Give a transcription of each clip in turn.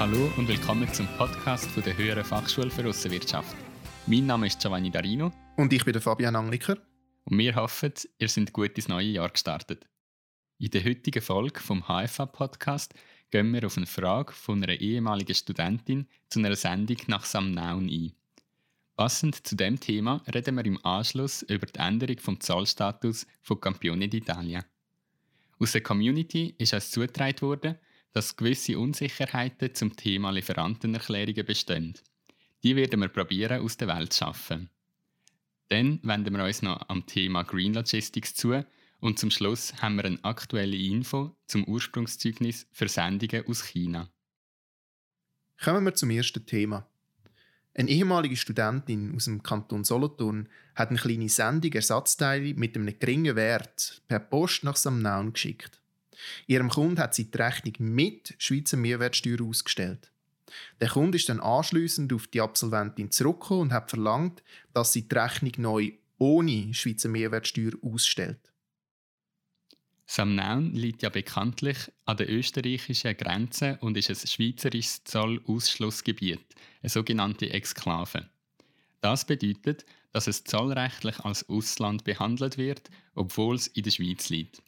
Hallo und willkommen zum Podcast von der Höheren Fachschule für Aussenwirtschaft. Mein Name ist Giovanni Darino. Und ich bin der Fabian Angliker. Und wir hoffen, ihr seid gut ins neue Jahr gestartet. In der heutigen Folge vom HFA-Podcast gehen wir auf eine Frage von einer ehemaligen Studentin zu einer Sendung nach Samnaun ein. Passend zu dem Thema reden wir im Anschluss über die Änderung vom Zollstatus von Campione d'Italia. Aus der Community ist uns zugetragen worden, dass gewisse Unsicherheiten zum Thema Lieferantenerklärungen bestehen. Die werden wir probieren aus der Welt zu schaffen. Dann wenden wir uns noch am Thema Green Logistics zu und zum Schluss haben wir eine aktuelle Info zum Ursprungszeugnis für Sendungen aus China. Kommen wir zum ersten Thema. Eine ehemalige Studentin aus dem Kanton Solothurn hat eine kleine Sendung Ersatzteile mit einem geringen Wert per Post nach Samnaun geschickt. Ihrem Kunden hat sie die Rechnung mit Schweizer Mehrwertsteuer ausgestellt. Der Kunde ist dann anschließend auf die Absolventin zurückgekommen und hat verlangt, dass sie die Rechnung neu ohne Schweizer Mehrwertsteuer ausstellt. Samnaun liegt ja bekanntlich an der österreichischen Grenze und ist ein schweizerisches Zollausschlussgebiet, eine sogenannte Exklave. Das bedeutet, dass es zollrechtlich als Ausland behandelt wird, obwohl es in der Schweiz liegt.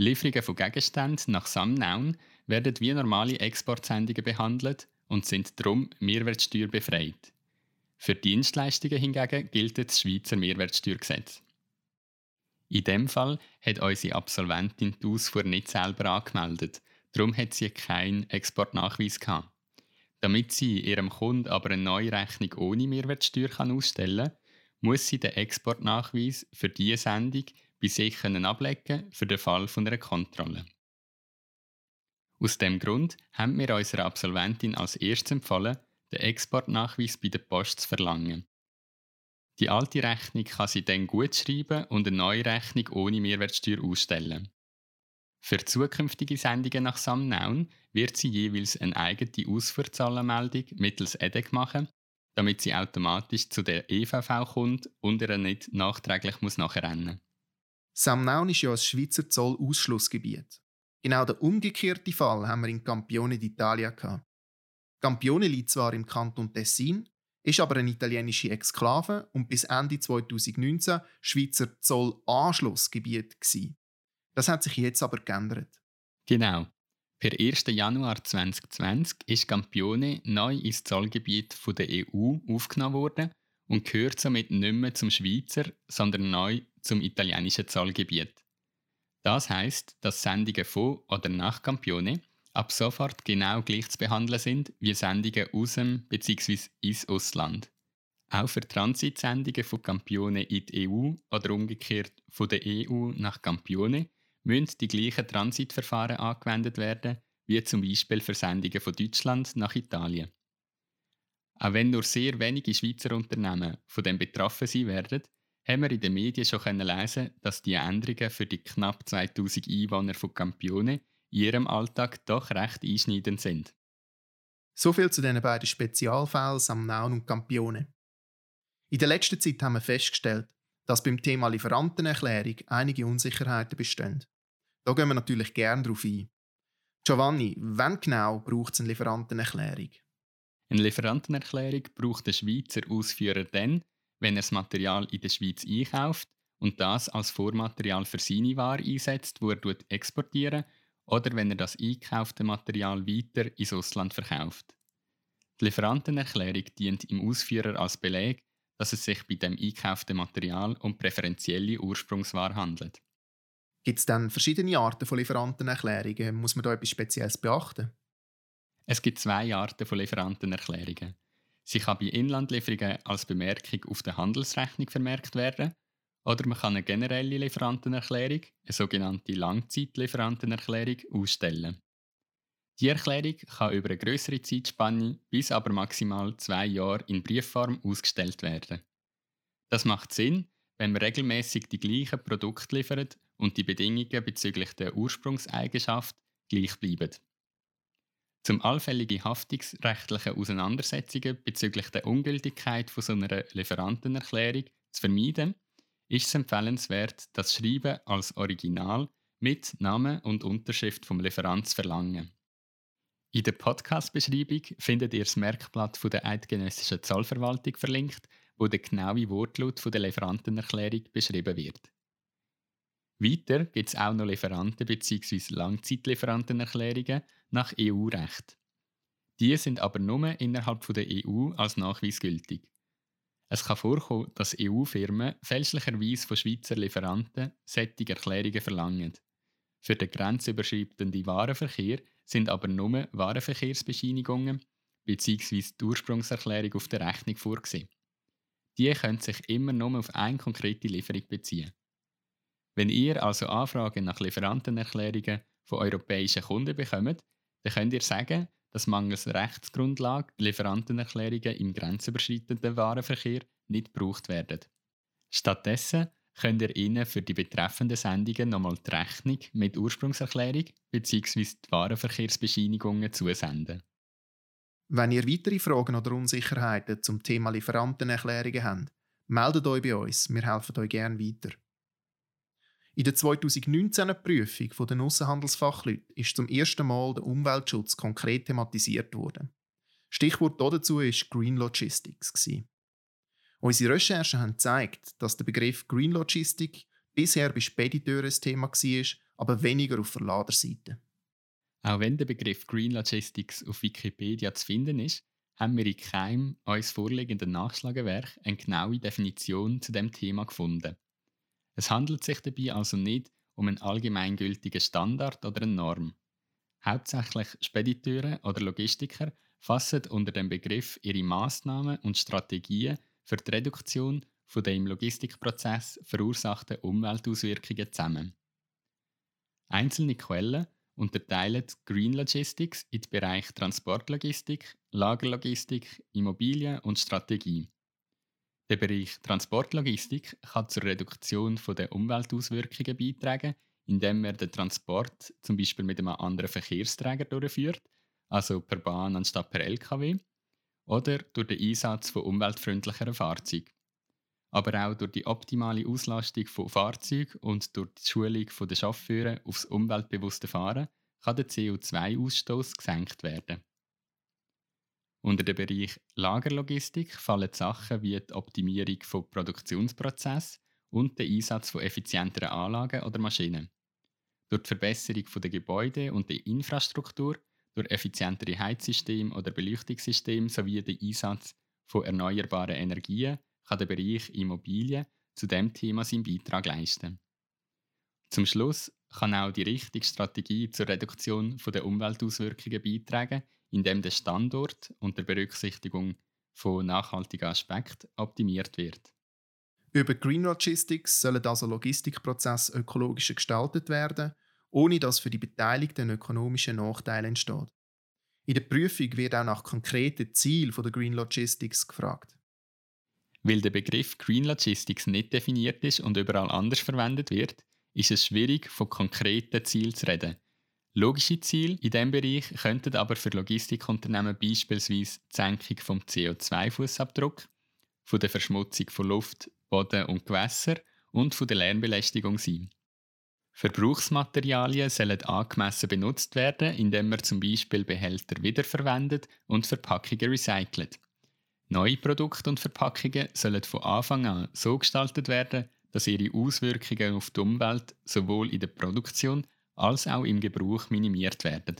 Lieferungen von Gegenständen nach Samnaun werden wie normale Exportsendungen behandelt und sind darum mehrwertsteuerbefreit. Für Dienstleistungen hingegen gilt das Schweizer Mehrwertsteuergesetz. In dem Fall hat unsere Absolventin die Ausfuhr nicht selber angemeldet, darum hat sie keinen Exportnachweis gehabt. Damit sie ihrem Kunden aber eine neue Rechnung ohne Mehrwertsteuer ausstellen kann, muss sie den Exportnachweis für diese Sendung bei sich ablegen für den Fall von einer Kontrolle. Aus dem Grund haben wir unserer Absolventin als erstes empfohlen, den Exportnachweis bei der Post zu verlangen. Die alte Rechnung kann sie dann gut schreiben und eine neue Rechnung ohne Mehrwertsteuer ausstellen. Für zukünftige Sendungen nach Samnaun wird sie jeweils eine eigene Ausfuhrzahlenmeldung mittels EDEC machen, damit sie automatisch zu der EVV kommt und ihr nicht nachträglich muss nachrennen muss. Samnaun ist ja ein Schweizer Zollausschlussgebiet. Genau der umgekehrte Fall haben wir in Campione d'Italia. Campione liegt zwar im Kanton Tessin, ist aber eine italienische Exklave und bis Ende 2019 Schweizer Zollanschlussgebiet. Das hat sich jetzt aber geändert. Genau. Per 1. Januar 2020 ist Campione neu ins Zollgebiet der EU aufgenommen worden und gehört somit nicht mehr zum Schweizer, sondern neu zum italienischen Zollgebiet. Das heißt, dass Sendungen von oder nach Campione ab sofort genau gleich zu behandeln sind wie Sendungen aus dem bzw. ins Ausland. Auch für Transitsendungen von Campione in die EU oder umgekehrt von der EU nach Campione müssen die gleichen Transitverfahren angewendet werden, wie zum Beispiel für Sendungen von Deutschland nach Italien. Auch wenn nur sehr wenige Schweizer Unternehmen von dem betroffen sein werden, haben wir in den Medien schon lesen dass die Änderungen für die knapp 2000 Einwohner von Campione in ihrem Alltag doch recht einschneidend sind. So viel zu den beiden Spezialfällen Samnaun und Campione. In der letzten Zeit haben wir festgestellt, dass beim Thema Lieferantenerklärung einige Unsicherheiten bestehen. Da gehen wir natürlich gerne darauf ein. Giovanni, wann genau braucht es eine Lieferantenerklärung? Eine Lieferantenerklärung braucht der Schweizer Ausführer dann, wenn er das Material in der Schweiz einkauft und das als Vormaterial für seine Ware einsetzt, wo er exportieren oder wenn er das eingekaufte Material weiter ins Ausland verkauft. Die Lieferantenerklärung dient im Ausführer als Beleg, dass es sich bei dem eingekauften Material um präferentielle Ursprungsware handelt. Gibt es dann verschiedene Arten von Lieferantenerklärungen? Muss man da etwas Spezielles beachten? Es gibt zwei Arten von Lieferantenerklärungen. Sie kann bei Inlandlieferungen als Bemerkung auf der Handelsrechnung vermerkt werden oder man kann eine generelle Lieferantenerklärung, eine sogenannte Langzeitlieferantenerklärung, ausstellen. Die Erklärung kann über eine größere Zeitspanne bis aber maximal zwei Jahre in Briefform ausgestellt werden. Das macht Sinn, wenn man regelmäßig die gleichen Produkte liefert und die Bedingungen bezüglich der Ursprungseigenschaft gleich bleiben. Zum allfällige haftungsrechtliche Auseinandersetzungen bezüglich der Ungültigkeit von so einer Lieferantenerklärung zu vermeiden, ist es empfehlenswert, das Schreiben als Original mit Name und Unterschrift vom Lieferant zu verlangen. In der Podcast-Beschreibung findet ihr das Merkblatt von der Eidgenössischen Zollverwaltung verlinkt, wo der genaue Wortlaut der Lieferantenerklärung beschrieben wird. Weiter gibt es auch noch Lieferanten- bzw. Langzeitlieferantenerklärungen nach EU-Recht. Die sind aber nur innerhalb der EU als Nachweis gültig. Es kann vorkommen, dass EU-Firmen fälschlicherweise von Schweizer Lieferanten solche Erklärungen verlangen. Für den grenzüberschreitenden Warenverkehr sind aber nur Warenverkehrsbescheinigungen bzw. die Ursprungserklärung auf der Rechnung vorgesehen. Die können sich immer nur auf eine konkrete Lieferung beziehen. Wenn ihr also Anfragen nach Lieferantenerklärungen von europäischen Kunden bekommt, dann könnt ihr sagen, dass mangels Rechtsgrundlage Lieferantenerklärungen im grenzüberschreitenden Warenverkehr nicht gebraucht werden. Stattdessen könnt ihr ihnen für die betreffenden Sendungen nochmal die Rechnung mit Ursprungserklärung bzw. die Warenverkehrsbescheinigungen zusenden. Wenn ihr weitere Fragen oder Unsicherheiten zum Thema Lieferantenerklärungen habt, meldet euch bei uns, wir helfen euch gerne weiter. In der 2019er Prüfung der Aussenhandelsfachleute ist zum ersten Mal der Umweltschutz konkret thematisiert worden. Stichwort dazu war Green Logistics. Unsere Recherchen haben gezeigt, dass der Begriff Green Logistik bisher bei Spediteuren ein Thema war, aber weniger auf der Laderseite. Auch wenn der Begriff Green Logistics auf Wikipedia zu finden ist, haben wir in keinem uns vorliegenden Nachschlagewerk eine genaue Definition zu dem Thema gefunden. Es handelt sich dabei also nicht um einen allgemeingültigen Standard oder eine Norm. Hauptsächlich Spediteure oder Logistiker fassen unter dem Begriff ihre Maßnahmen und Strategien für die Reduktion von den im Logistikprozess verursachten Umweltauswirkungen zusammen. Einzelne Quellen unterteilen Green Logistics in den Bereich Transportlogistik, Lagerlogistik, Immobilien und Strategie. Der Bereich Transportlogistik kann zur Reduktion der Umweltauswirkungen beitragen, indem er den Transport zum Beispiel mit einem anderen Verkehrsträger durchführt, also per Bahn anstatt per LKW, oder durch den Einsatz von umweltfreundlicheren Fahrzeugen. Aber auch durch die optimale Auslastung von Fahrzeugen und durch die Schulung der Chauffeure aufs umweltbewusste Fahren kann der CO2-Ausstoß gesenkt werden. Unter den Bereich Lagerlogistik fallen Sachen wie die Optimierung von Produktionsprozessen und der Einsatz von effizienteren Anlagen oder Maschinen. Durch die Verbesserung der Gebäude und der Infrastruktur, durch effizientere Heizsysteme oder Beleuchtungssysteme sowie den Einsatz von erneuerbaren Energien kann der Bereich Immobilien zu dem Thema seinen Beitrag leisten. Zum Schluss kann auch die richtige Strategie zur Reduktion der Umweltauswirkungen beitragen, indem der Standort unter Berücksichtigung von nachhaltigen Aspekten optimiert wird. Über Green Logistics sollen also Logistikprozesse ökologischer gestaltet werden, ohne dass für die Beteiligten ökonomische Nachteile entstehen. In der Prüfung wird auch nach konkreten Zielen der Green Logistics gefragt. Weil der Begriff Green Logistics nicht definiert ist und überall anders verwendet wird, ist es schwierig, von konkreten Zielen zu reden. Logische Ziele in diesem Bereich könnten aber für Logistikunternehmen beispielsweise die Senkung vom CO2-Fußabdruck, von der Verschmutzung von Luft, Boden und Gewässer und von der Lärmbelästigung sein. Verbrauchsmaterialien sollen angemessen benutzt werden, indem man zum Beispiel Behälter wiederverwendet und Verpackungen recycelt. Neue Produkte und Verpackungen sollen von Anfang an so gestaltet werden, dass ihre Auswirkungen auf die Umwelt sowohl in der Produktion als auch im Gebrauch minimiert werden.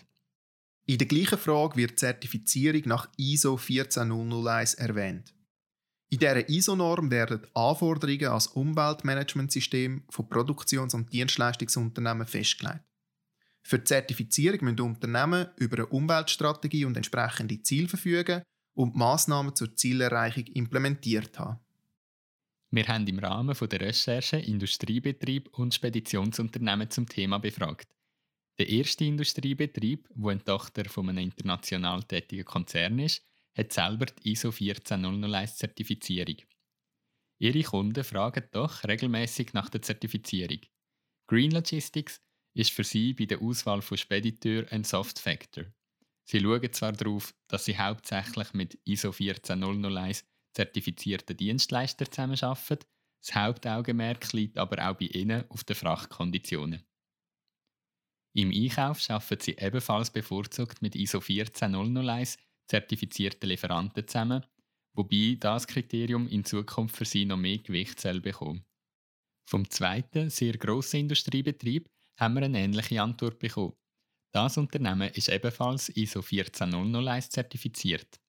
In der gleichen Frage wird Zertifizierung nach ISO 14001 erwähnt. In dieser ISO-Norm werden Anforderungen als Umweltmanagementsystem von Produktions- und Dienstleistungsunternehmen festgelegt. Für die Zertifizierung müssen Unternehmen über eine Umweltstrategie und entsprechende Ziele verfügen und Maßnahmen zur Zielerreichung implementiert haben. Wir haben im Rahmen der Recherche Industriebetrieb und Speditionsunternehmen zum Thema befragt. Der erste Industriebetrieb, der eine Tochter von einem international tätigen Konzern ist, hat selber die ISO 14001 Zertifizierung. Ihre Kunden fragen doch regelmäßig nach der Zertifizierung. Green Logistics ist für sie bei der Auswahl von Spediteur ein Soft Factor. Sie schauen zwar darauf, dass sie hauptsächlich mit ISO 14001 zertifizierten Dienstleistern zusammenarbeiten. Das Hauptaugenmerk liegt aber auch bei ihnen auf den Frachtkonditionen. Im Einkauf arbeiten sie ebenfalls bevorzugt mit ISO 14001 zertifizierten Lieferanten zusammen, wobei das Kriterium in Zukunft für sie noch mehr Gewicht soll. Vom zweiten, sehr grossen Industriebetrieb haben wir eine ähnliche Antwort bekommen. Das Unternehmen ist ebenfalls ISO 14001 zertifiziert.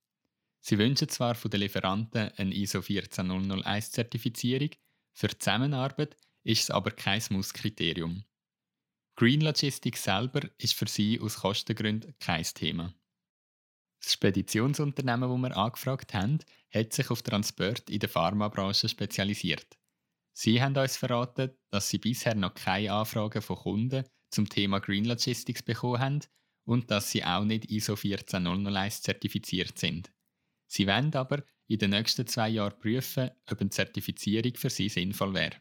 Sie wünschen zwar von den Lieferanten eine ISO 14001 Zertifizierung, für die Zusammenarbeit ist es aber kein Muss-Kriterium. Green Logistics selber ist für sie aus Kostengründen kein Thema. Das Speditionsunternehmen, das wir angefragt haben, hat sich auf Transport in der Pharmabranche spezialisiert. Sie haben uns verraten, dass sie bisher noch keine Anfragen von Kunden zum Thema Green Logistics bekommen haben und dass sie auch nicht ISO 14001 zertifiziert sind. Sie wollen aber in den nächsten zwei Jahren prüfen, ob eine Zertifizierung für sie sinnvoll wäre.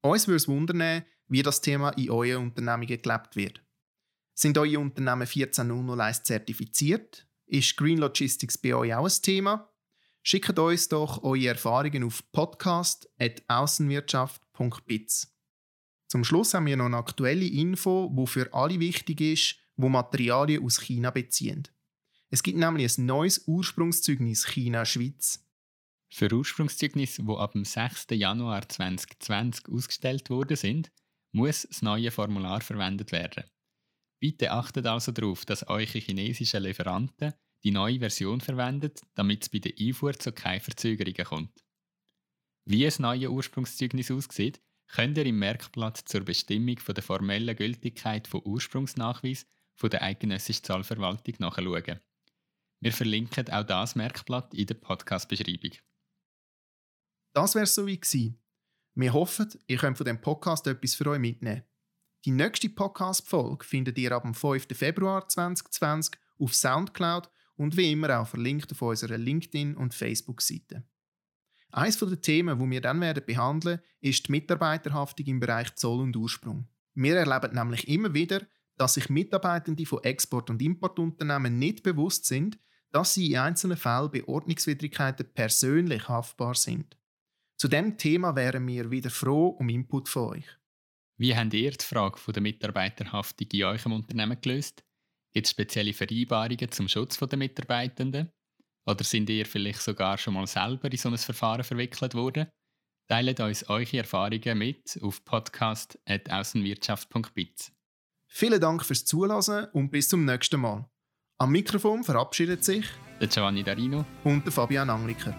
Uns würde es wundern, wie das Thema in euren Unternehmungen gelebt wird. Sind eure Unternehmen 14001 zertifiziert? Ist Green Logistics bei euch auch ein Thema? Schickt uns doch eure Erfahrungen auf podcast.aussenwirtschaft.biz. Zum Schluss haben wir noch eine aktuelle Info, die für alle wichtig ist, wo Materialien aus China beziehen. Es gibt nämlich ein neues Ursprungszeugnis China-Schweiz. Für Ursprungszeugnisse, die ab dem 6. Januar 2020 ausgestellt worden sind, muss das neue Formular verwendet werden. Bitte achtet also darauf, dass eure chinesischen Lieferanten die neue Version verwendet, damit es bei der Einfuhr zu keinen Verzögerungen kommt. Wie das neue Ursprungszeugnis aussieht, könnt ihr im Merkblatt zur Bestimmung von der formellen Gültigkeit von Ursprungsnachweis von der Eidgenössischen Zollverwaltung nachschauen. Wir verlinken auch das Merkblatt in der Podcast-Beschreibung. Das wäre so wie gewesen. Wir hoffen, ihr könnt von dem Podcast etwas für euch mitnehmen. Die nächste Podcast-Folge findet ihr ab dem 5. Februar 2020 auf Soundcloud und wie immer auch verlinkt auf unserer LinkedIn- und Facebook-Seite. Eines der Themen, die wir dann werden behandeln, ist die Mitarbeiterhaftung im Bereich Zoll und Ursprung. Wir erleben nämlich immer wieder, dass sich Mitarbeitende von Export- und Importunternehmen nicht bewusst sind, dass sie in einzelnen Fällen bei Ordnungswidrigkeiten persönlich haftbar sind. Zu dem Thema wären wir wieder froh um Input von euch. Wie habt ihr die Frage der Mitarbeiterhaftung in eurem Unternehmen gelöst? Gibt es spezielle Vereinbarungen zum Schutz der Mitarbeitenden? Oder sind ihr vielleicht sogar schon mal selber in so ein Verfahren verwickelt worden? Teilt uns eure Erfahrungen mit auf podcast.aussenwirtschaft.biz. Vielen Dank fürs Zuhören und bis zum nächsten Mal. Am Mikrofon verabschiedet sich der Giovanni Darino und der Fabian Angliker.